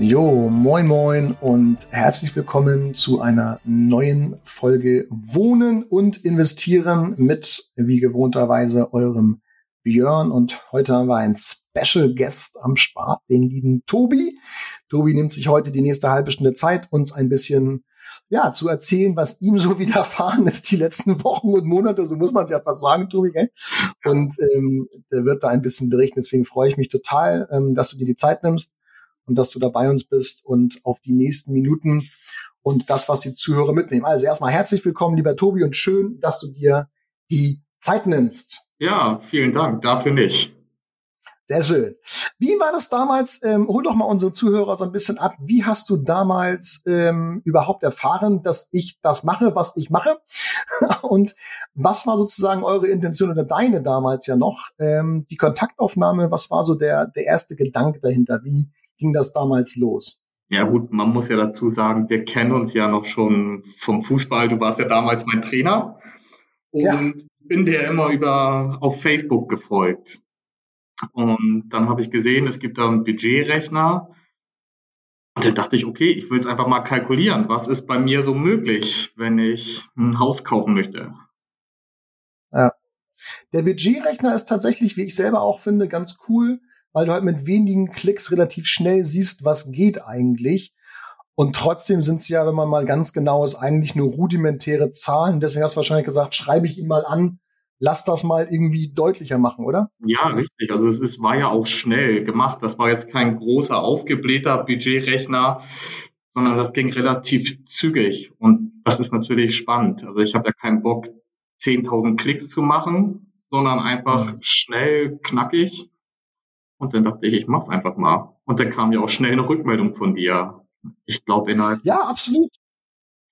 Jo, moin moin und herzlich willkommen zu einer neuen Folge Wohnen und Investieren mit, wie gewohnterweise, eurem Björn. Und heute haben wir einen Special Guest am Start, den lieben Tobi. Tobi nimmt sich heute die nächste halbe Stunde Zeit, uns ein bisschen ja, zu erzählen, was ihm so widerfahren ist die letzten Wochen und Monate, so muss man es ja fast sagen, Tobi, gell? Und ähm, der wird da ein bisschen berichten. Deswegen freue ich mich total, ähm, dass du dir die Zeit nimmst und dass du da bei uns bist und auf die nächsten Minuten und das, was die Zuhörer mitnehmen. Also erstmal herzlich willkommen, lieber Tobi, und schön, dass du dir die Zeit nimmst. Ja, vielen Dank. Dafür nicht. Sehr schön. Wie war das damals? Ähm, hol doch mal unsere Zuhörer so ein bisschen ab. Wie hast du damals ähm, überhaupt erfahren, dass ich das mache, was ich mache? Und was war sozusagen eure Intention oder deine damals ja noch? Ähm, die Kontaktaufnahme, was war so der, der erste Gedanke dahinter? Wie, ging das damals los? Ja gut, man muss ja dazu sagen, wir kennen uns ja noch schon vom Fußball. Du warst ja damals mein Trainer und ja. bin dir immer über auf Facebook gefolgt. Und dann habe ich gesehen, es gibt da einen Budgetrechner. Und dann dachte ich, okay, ich will es einfach mal kalkulieren. Was ist bei mir so möglich, wenn ich ein Haus kaufen möchte? Ja. Der Budgetrechner ist tatsächlich, wie ich selber auch finde, ganz cool weil du halt mit wenigen Klicks relativ schnell siehst, was geht eigentlich. Und trotzdem sind es ja, wenn man mal ganz genau ist, eigentlich nur rudimentäre Zahlen. Deswegen hast du wahrscheinlich gesagt, schreibe ich ihn mal an, lass das mal irgendwie deutlicher machen, oder? Ja, richtig. Also es ist, war ja auch schnell gemacht. Das war jetzt kein großer, aufgeblähter Budgetrechner, sondern das ging relativ zügig. Und das ist natürlich spannend. Also ich habe ja keinen Bock, 10.000 Klicks zu machen, sondern einfach mhm. schnell, knackig. Und dann dachte ich, ich mach's einfach mal. Und dann kam ja auch schnell eine Rückmeldung von dir. Ich glaube innerhalb ja absolut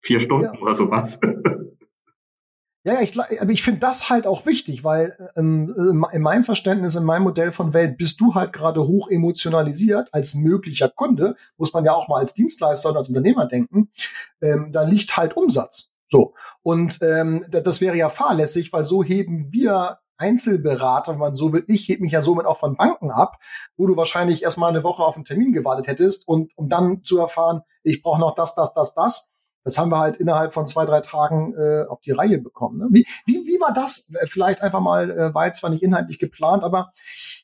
vier Stunden ja. oder sowas. Ja, ich, aber ich finde das halt auch wichtig, weil ähm, in meinem Verständnis, in meinem Modell von Welt, bist du halt gerade hoch emotionalisiert als möglicher Kunde, muss man ja auch mal als Dienstleister und als Unternehmer denken. Ähm, da liegt halt Umsatz. So. Und ähm, das wäre ja fahrlässig, weil so heben wir Einzelberater, wenn man so will. Ich heb mich ja somit auch von Banken ab, wo du wahrscheinlich erstmal eine Woche auf einen Termin gewartet hättest und um dann zu erfahren, ich brauche noch das, das, das, das. Das haben wir halt innerhalb von zwei, drei Tagen äh, auf die Reihe bekommen. Ne? Wie, wie, wie war das? Äh, vielleicht einfach mal, äh, war jetzt zwar nicht inhaltlich geplant, aber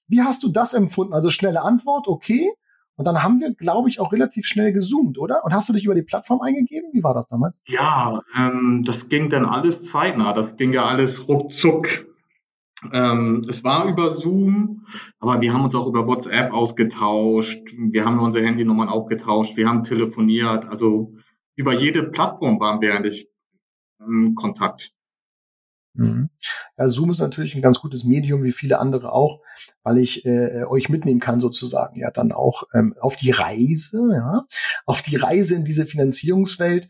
wie hast du das empfunden? Also schnelle Antwort, okay. Und dann haben wir, glaube ich, auch relativ schnell gezoomt, oder? Und hast du dich über die Plattform eingegeben? Wie war das damals? Ja, ähm, das ging dann alles zeitnah. Das ging ja alles ruckzuck. Ähm, es war über Zoom, aber wir haben uns auch über WhatsApp ausgetauscht. Wir haben unsere Handynummern auch getauscht. Wir haben telefoniert. Also über jede Plattform waren wir eigentlich in Kontakt. Mhm. Ja, Zoom ist natürlich ein ganz gutes Medium, wie viele andere auch, weil ich äh, euch mitnehmen kann sozusagen, ja, dann auch ähm, auf die Reise, ja, auf die Reise in diese Finanzierungswelt.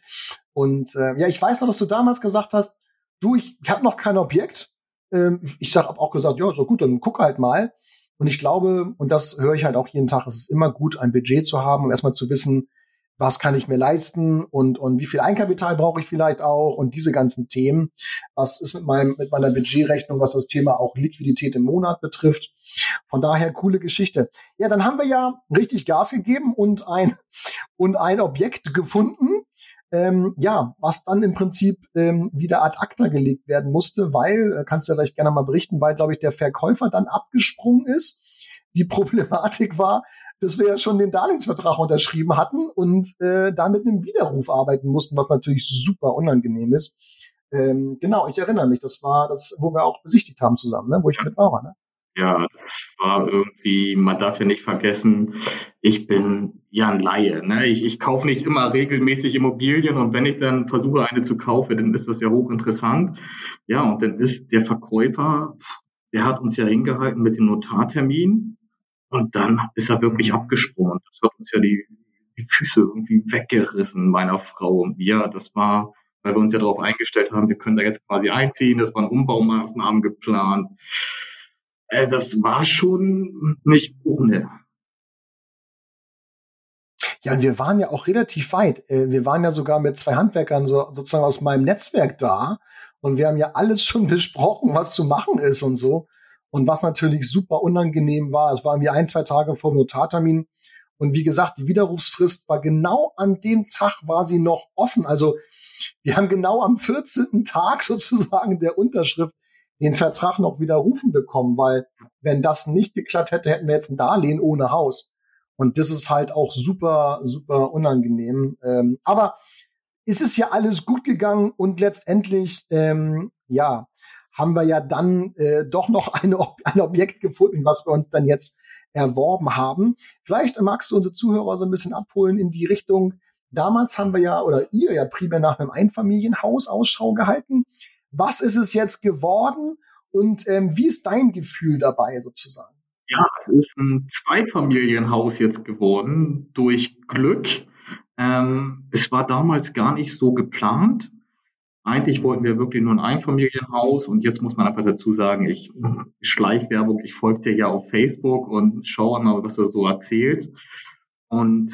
Und äh, ja, ich weiß noch, dass du damals gesagt hast, du, ich, ich habe noch kein Objekt, ähm, ich sag, hab auch gesagt, ja, so gut, dann guck halt mal. Und ich glaube, und das höre ich halt auch jeden Tag, es ist immer gut, ein Budget zu haben, um erstmal zu wissen, was kann ich mir leisten und, und wie viel Einkapital brauche ich vielleicht auch und diese ganzen Themen. Was ist mit meinem, mit meiner Budgetrechnung, was das Thema auch Liquidität im Monat betrifft. Von daher coole Geschichte. Ja, dann haben wir ja richtig Gas gegeben und ein, und ein Objekt gefunden, ähm, ja, was dann im Prinzip ähm, wieder ad acta gelegt werden musste, weil, äh, kannst du ja gleich gerne mal berichten, weil, glaube ich, der Verkäufer dann abgesprungen ist. Die Problematik war, dass wir ja schon den Darlehensvertrag unterschrieben hatten und äh, da mit einem Widerruf arbeiten mussten, was natürlich super unangenehm ist. Ähm, genau, ich erinnere mich, das war das, wo wir auch besichtigt haben zusammen, ne? wo ich mit war. Ne? Ja, das war irgendwie, man darf ja nicht vergessen, ich bin ja ein Laie. Ne? Ich, ich kaufe nicht immer regelmäßig Immobilien und wenn ich dann versuche, eine zu kaufen, dann ist das ja hochinteressant. Ja, und dann ist der Verkäufer, der hat uns ja hingehalten mit dem Notartermin und dann ist er wirklich mhm. abgesprungen. Das hat uns ja die, die Füße irgendwie weggerissen, meiner Frau und mir. Das war weil wir uns ja darauf eingestellt haben, wir können da jetzt quasi einziehen, das waren Umbaumaßnahmen geplant. Äh, das war schon nicht ohne. Ja, und wir waren ja auch relativ weit. Äh, wir waren ja sogar mit zwei Handwerkern so, sozusagen aus meinem Netzwerk da. Und wir haben ja alles schon besprochen, was zu machen ist und so. Und was natürlich super unangenehm war, es waren wir ein, zwei Tage vor dem Notartermin. Und wie gesagt, die Widerrufsfrist war genau an dem Tag war sie noch offen. Also wir haben genau am 14. Tag sozusagen der Unterschrift den Vertrag noch widerrufen bekommen, weil wenn das nicht geklappt hätte, hätten wir jetzt ein Darlehen ohne Haus. Und das ist halt auch super, super unangenehm. Ähm, aber es ist ja alles gut gegangen und letztendlich, ähm, ja, haben wir ja dann äh, doch noch eine, ein Objekt gefunden, was wir uns dann jetzt erworben haben. Vielleicht magst du unsere Zuhörer so ein bisschen abholen in die Richtung. Damals haben wir ja oder ihr ja primär nach einem Einfamilienhaus Ausschau gehalten. Was ist es jetzt geworden und ähm, wie ist dein Gefühl dabei sozusagen? Ja, es ist ein Zweifamilienhaus jetzt geworden durch Glück. Ähm, es war damals gar nicht so geplant. Eigentlich wollten wir wirklich nur ein Einfamilienhaus und jetzt muss man einfach dazu sagen, ich Schleichwerbung, ich folge dir ja auf Facebook und schaue mal, was du so erzählst. Und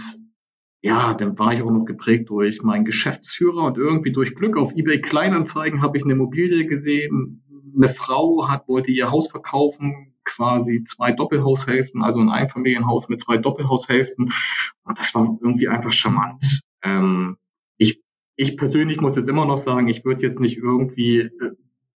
ja, dann war ich auch noch geprägt durch meinen Geschäftsführer und irgendwie durch Glück auf eBay Kleinanzeigen habe ich eine Immobilie gesehen. Eine Frau hat, wollte ihr Haus verkaufen, quasi zwei Doppelhaushälften, also ein Einfamilienhaus mit zwei Doppelhaushälften. Und das war irgendwie einfach charmant. Ähm, ich ich persönlich muss jetzt immer noch sagen, ich würde jetzt nicht irgendwie äh,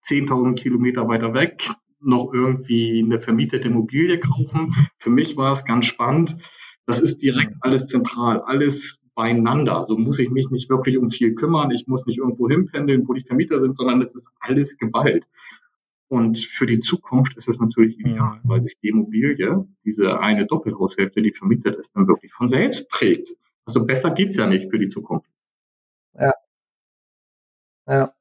10.000 Kilometer weiter weg noch irgendwie eine vermietete Immobilie kaufen. Für mich war es ganz spannend. Das ist direkt alles zentral, alles beieinander. So muss ich mich nicht wirklich um viel kümmern. Ich muss nicht irgendwo hinpendeln, wo die Vermieter sind, sondern es ist alles geballt. Und für die Zukunft ist es natürlich ideal, weil sich die Immobilie, diese eine Doppelhaushälfte, die vermietet ist, dann wirklich von selbst trägt. Also besser geht's ja nicht für die Zukunft. Ja. Ja.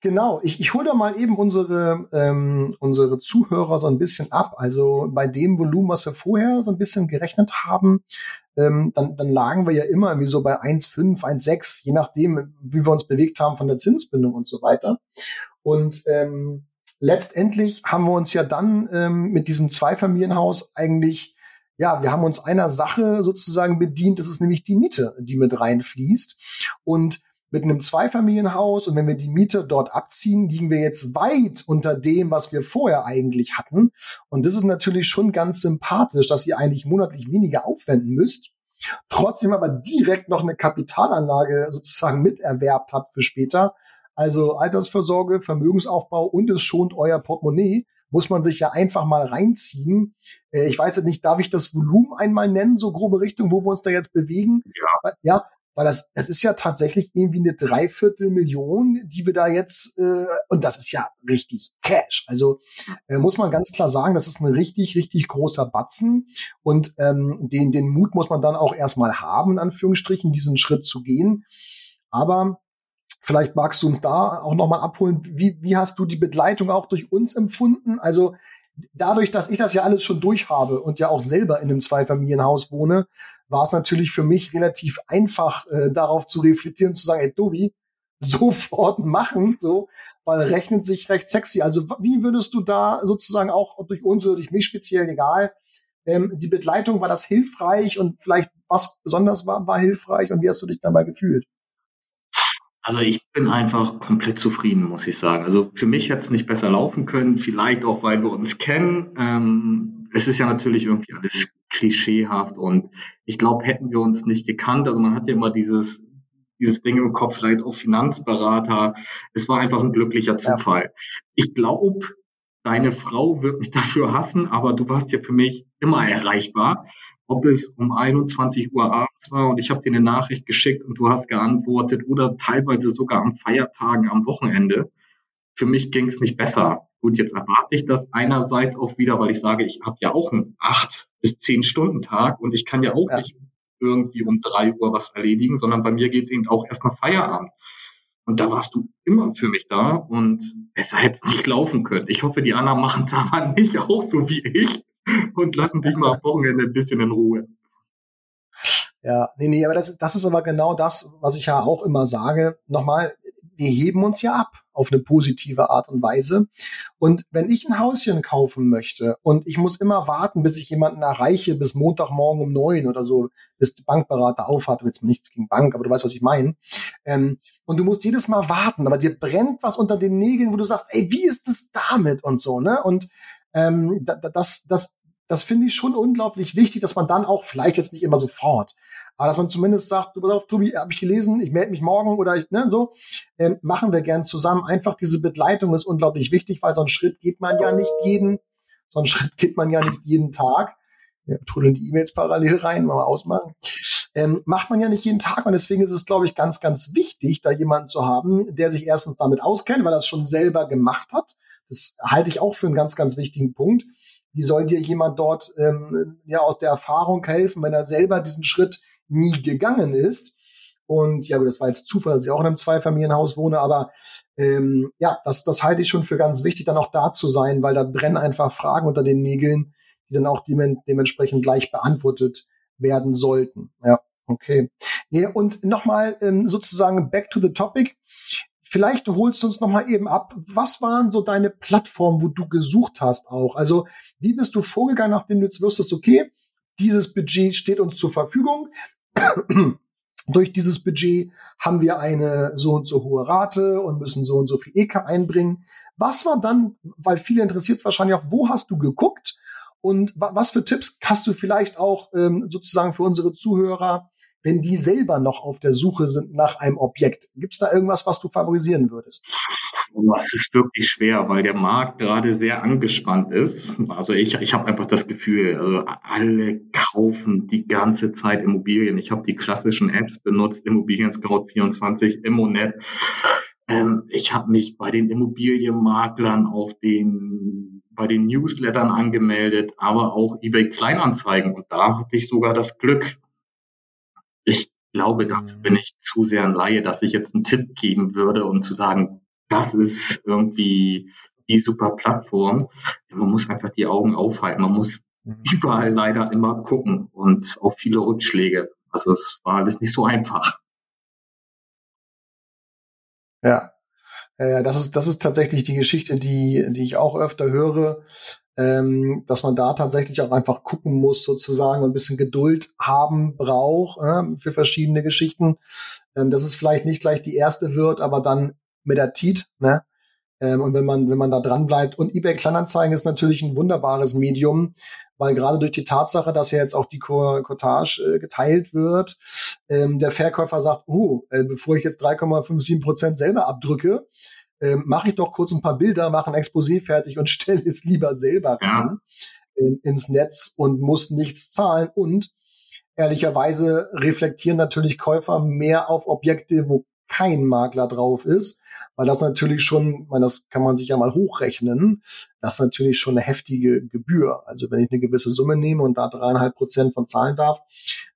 Genau, ich, ich hole da mal eben unsere, ähm, unsere Zuhörer so ein bisschen ab. Also bei dem Volumen, was wir vorher so ein bisschen gerechnet haben, ähm, dann, dann lagen wir ja immer irgendwie so bei 1,5, 1,6, je nachdem, wie wir uns bewegt haben von der Zinsbindung und so weiter. Und ähm, letztendlich haben wir uns ja dann ähm, mit diesem Zweifamilienhaus eigentlich ja, wir haben uns einer Sache sozusagen bedient, das ist nämlich die Miete, die mit reinfließt. Und mit einem Zweifamilienhaus und wenn wir die Miete dort abziehen, liegen wir jetzt weit unter dem, was wir vorher eigentlich hatten. Und das ist natürlich schon ganz sympathisch, dass ihr eigentlich monatlich weniger aufwenden müsst, trotzdem aber direkt noch eine Kapitalanlage sozusagen miterwerbt habt für später. Also Altersvorsorge, Vermögensaufbau und es schont euer Portemonnaie muss man sich ja einfach mal reinziehen. Äh, ich weiß jetzt nicht, darf ich das Volumen einmal nennen, so grobe Richtung, wo wir uns da jetzt bewegen? Ja. Ja, weil das, das ist ja tatsächlich irgendwie eine Dreiviertelmillion, die wir da jetzt, äh, und das ist ja richtig Cash. Also äh, muss man ganz klar sagen, das ist ein richtig, richtig großer Batzen. Und ähm, den, den Mut muss man dann auch erstmal haben, in Anführungsstrichen, diesen Schritt zu gehen. Aber Vielleicht magst du uns da auch nochmal abholen. Wie, wie hast du die Begleitung auch durch uns empfunden? Also dadurch, dass ich das ja alles schon durchhabe und ja auch selber in einem Zweifamilienhaus wohne, war es natürlich für mich relativ einfach, äh, darauf zu reflektieren und zu sagen, ey, Tobi, sofort machen, so, weil rechnet sich recht sexy. Also wie würdest du da sozusagen auch durch uns oder durch mich speziell, egal, ähm, die Begleitung, war das hilfreich und vielleicht was besonders war, war hilfreich und wie hast du dich dabei gefühlt? Also ich bin einfach komplett zufrieden, muss ich sagen. Also für mich hätte es nicht besser laufen können, vielleicht auch, weil wir uns kennen. Ähm, es ist ja natürlich irgendwie alles klischeehaft und ich glaube, hätten wir uns nicht gekannt, also man hat ja immer dieses dieses Ding im Kopf, vielleicht auch Finanzberater. Es war einfach ein glücklicher Zufall. Ich glaube, deine Frau wird mich dafür hassen, aber du warst ja für mich immer erreichbar ob es um 21 Uhr abends war und ich habe dir eine Nachricht geschickt und du hast geantwortet oder teilweise sogar am Feiertagen am Wochenende. Für mich ging es nicht besser. Gut, jetzt erwarte ich das einerseits auch wieder, weil ich sage, ich habe ja auch einen acht bis zehn Stunden Tag und ich kann ja auch ja. nicht irgendwie um drei Uhr was erledigen, sondern bei mir geht es eben auch erst nach Feierabend. Und da warst du immer für mich da und besser hätte es nicht laufen können. Ich hoffe, die anderen machen es aber nicht auch so wie ich und lassen dich mal am Wochenende ein bisschen in Ruhe. Ja, nee, nee, aber das, das ist aber genau das, was ich ja auch immer sage. Nochmal, wir heben uns ja ab auf eine positive Art und Weise. Und wenn ich ein Hauschen kaufen möchte und ich muss immer warten, bis ich jemanden erreiche, bis Montagmorgen um neun oder so, bis der Bankberater aufhat, jetzt nichts gegen Bank, aber du weißt, was ich meine. Ähm, und du musst jedes Mal warten, aber dir brennt was unter den Nägeln, wo du sagst, ey, wie ist das damit und so, ne? Und ähm, das, das, das finde ich schon unglaublich wichtig, dass man dann auch, vielleicht jetzt nicht immer sofort, aber dass man zumindest sagt, du auf, Tobi, habe ich gelesen, ich melde mich morgen oder ich, ne, so, ähm, machen wir gern zusammen. Einfach diese Begleitung ist unglaublich wichtig, weil so einen Schritt geht man ja nicht jeden, so einen Schritt geht man ja nicht jeden Tag. Wir trudeln die E-Mails parallel rein, mal ausmachen. Ähm, macht man ja nicht jeden Tag und deswegen ist es, glaube ich, ganz, ganz wichtig, da jemanden zu haben, der sich erstens damit auskennt, weil er es schon selber gemacht hat. Das halte ich auch für einen ganz, ganz wichtigen Punkt wie soll dir jemand dort ähm, ja aus der Erfahrung helfen, wenn er selber diesen Schritt nie gegangen ist? Und ja, gut, das war jetzt Zufall, dass ich auch in einem Zweifamilienhaus wohne, aber ähm, ja, das, das halte ich schon für ganz wichtig, dann auch da zu sein, weil da brennen einfach Fragen unter den Nägeln, die dann auch dem, dementsprechend gleich beantwortet werden sollten. Ja, okay. Ja, und nochmal ähm, sozusagen back to the topic. Vielleicht holst du uns noch mal eben ab. Was waren so deine Plattformen, wo du gesucht hast auch? Also wie bist du vorgegangen, nachdem du jetzt wusstest, okay, dieses Budget steht uns zur Verfügung. Durch dieses Budget haben wir eine so und so hohe Rate und müssen so und so viel EK einbringen. Was war dann, weil viele interessiert es wahrscheinlich auch, wo hast du geguckt und was für Tipps hast du vielleicht auch ähm, sozusagen für unsere Zuhörer wenn die selber noch auf der Suche sind nach einem Objekt? Gibt es da irgendwas, was du favorisieren würdest? Es ist wirklich schwer, weil der Markt gerade sehr angespannt ist. Also ich, ich habe einfach das Gefühl, also alle kaufen die ganze Zeit Immobilien. Ich habe die klassischen Apps benutzt, Immobilien Scout 24, Immonet. Ähm, ich habe mich bei den Immobilienmaklern auf den bei den Newslettern angemeldet, aber auch eBay Kleinanzeigen. Und da hatte ich sogar das Glück, glaube, dafür bin ich zu sehr ein Laie, dass ich jetzt einen Tipp geben würde und zu sagen, das ist irgendwie die super Plattform. Man muss einfach die Augen aufhalten. Man muss mhm. überall leider immer gucken und auch viele Rückschläge. Also es war alles nicht so einfach. Ja, äh, das ist das ist tatsächlich die Geschichte, die die ich auch öfter höre ähm, dass man da tatsächlich auch einfach gucken muss, sozusagen, und ein bisschen Geduld haben braucht äh, für verschiedene Geschichten. Ähm, dass es vielleicht nicht gleich die erste wird, aber dann mit der Tiet, ne? Ähm, und wenn man, wenn man da dran bleibt. Und eBay Kleinanzeigen ist natürlich ein wunderbares Medium, weil gerade durch die Tatsache, dass ja jetzt auch die Cottage äh, geteilt wird, ähm, der Verkäufer sagt, uh, äh, bevor ich jetzt 3,57 Prozent selber abdrücke, ähm, mache ich doch kurz ein paar Bilder, mache ein Exposé fertig und stelle es lieber selber ja. ran, in, ins Netz und muss nichts zahlen. Und ehrlicherweise reflektieren natürlich Käufer mehr auf Objekte, wo kein Makler drauf ist, weil das natürlich schon, meine, das kann man sich ja mal hochrechnen, das ist natürlich schon eine heftige Gebühr. Also wenn ich eine gewisse Summe nehme und da dreieinhalb Prozent von zahlen darf,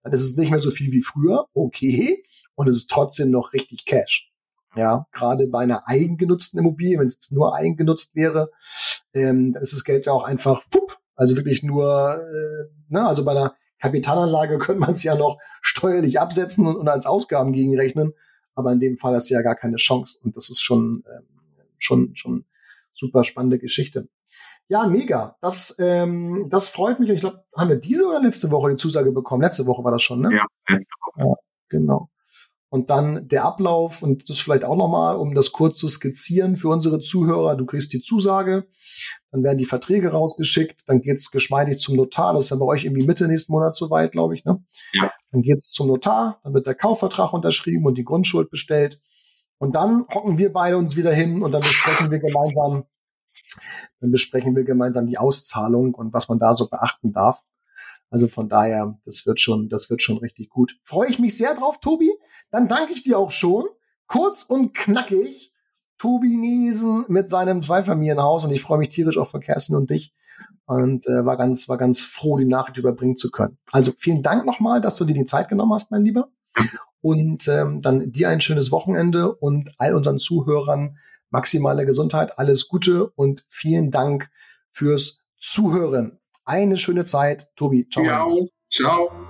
dann ist es nicht mehr so viel wie früher, okay, und es ist trotzdem noch richtig Cash. Ja, gerade bei einer eigengenutzten Immobilie, wenn es nur eigengenutzt wäre, ähm, dann ist das Geld ja auch einfach, pup, also wirklich nur, äh, ne, also bei einer Kapitalanlage könnte man es ja noch steuerlich absetzen und, und, als Ausgaben gegenrechnen, aber in dem Fall hast du ja gar keine Chance und das ist schon, ähm, schon, schon super spannende Geschichte. Ja, mega. Das, ähm, das freut mich. Und ich glaube, haben wir diese oder letzte Woche die Zusage bekommen? Letzte Woche war das schon, ne? Ja, letzte Woche. Ja, genau. Und dann der Ablauf und das vielleicht auch nochmal, um das kurz zu skizzieren für unsere Zuhörer. Du kriegst die Zusage, dann werden die Verträge rausgeschickt, dann geht's geschmeidig zum Notar. Das ist ja bei euch irgendwie Mitte nächsten Monat soweit, glaube ich. Ne? Ja. Dann geht's zum Notar, dann wird der Kaufvertrag unterschrieben und die Grundschuld bestellt. Und dann hocken wir beide uns wieder hin und dann besprechen wir gemeinsam, dann besprechen wir gemeinsam die Auszahlung und was man da so beachten darf. Also von daher, das wird schon, das wird schon richtig gut. Freue ich mich sehr drauf, Tobi. Dann danke ich dir auch schon. Kurz und knackig. Tobi Nielsen mit seinem Zweifamilienhaus und ich freue mich tierisch auch für Kerstin und dich und äh, war ganz, war ganz froh, die Nachricht überbringen zu können. Also vielen Dank nochmal, dass du dir die Zeit genommen hast, mein Lieber. Und ähm, dann dir ein schönes Wochenende und all unseren Zuhörern maximale Gesundheit, alles Gute und vielen Dank fürs Zuhören. Eine schöne Zeit. Tobi, ciao. Ciao. Ciao.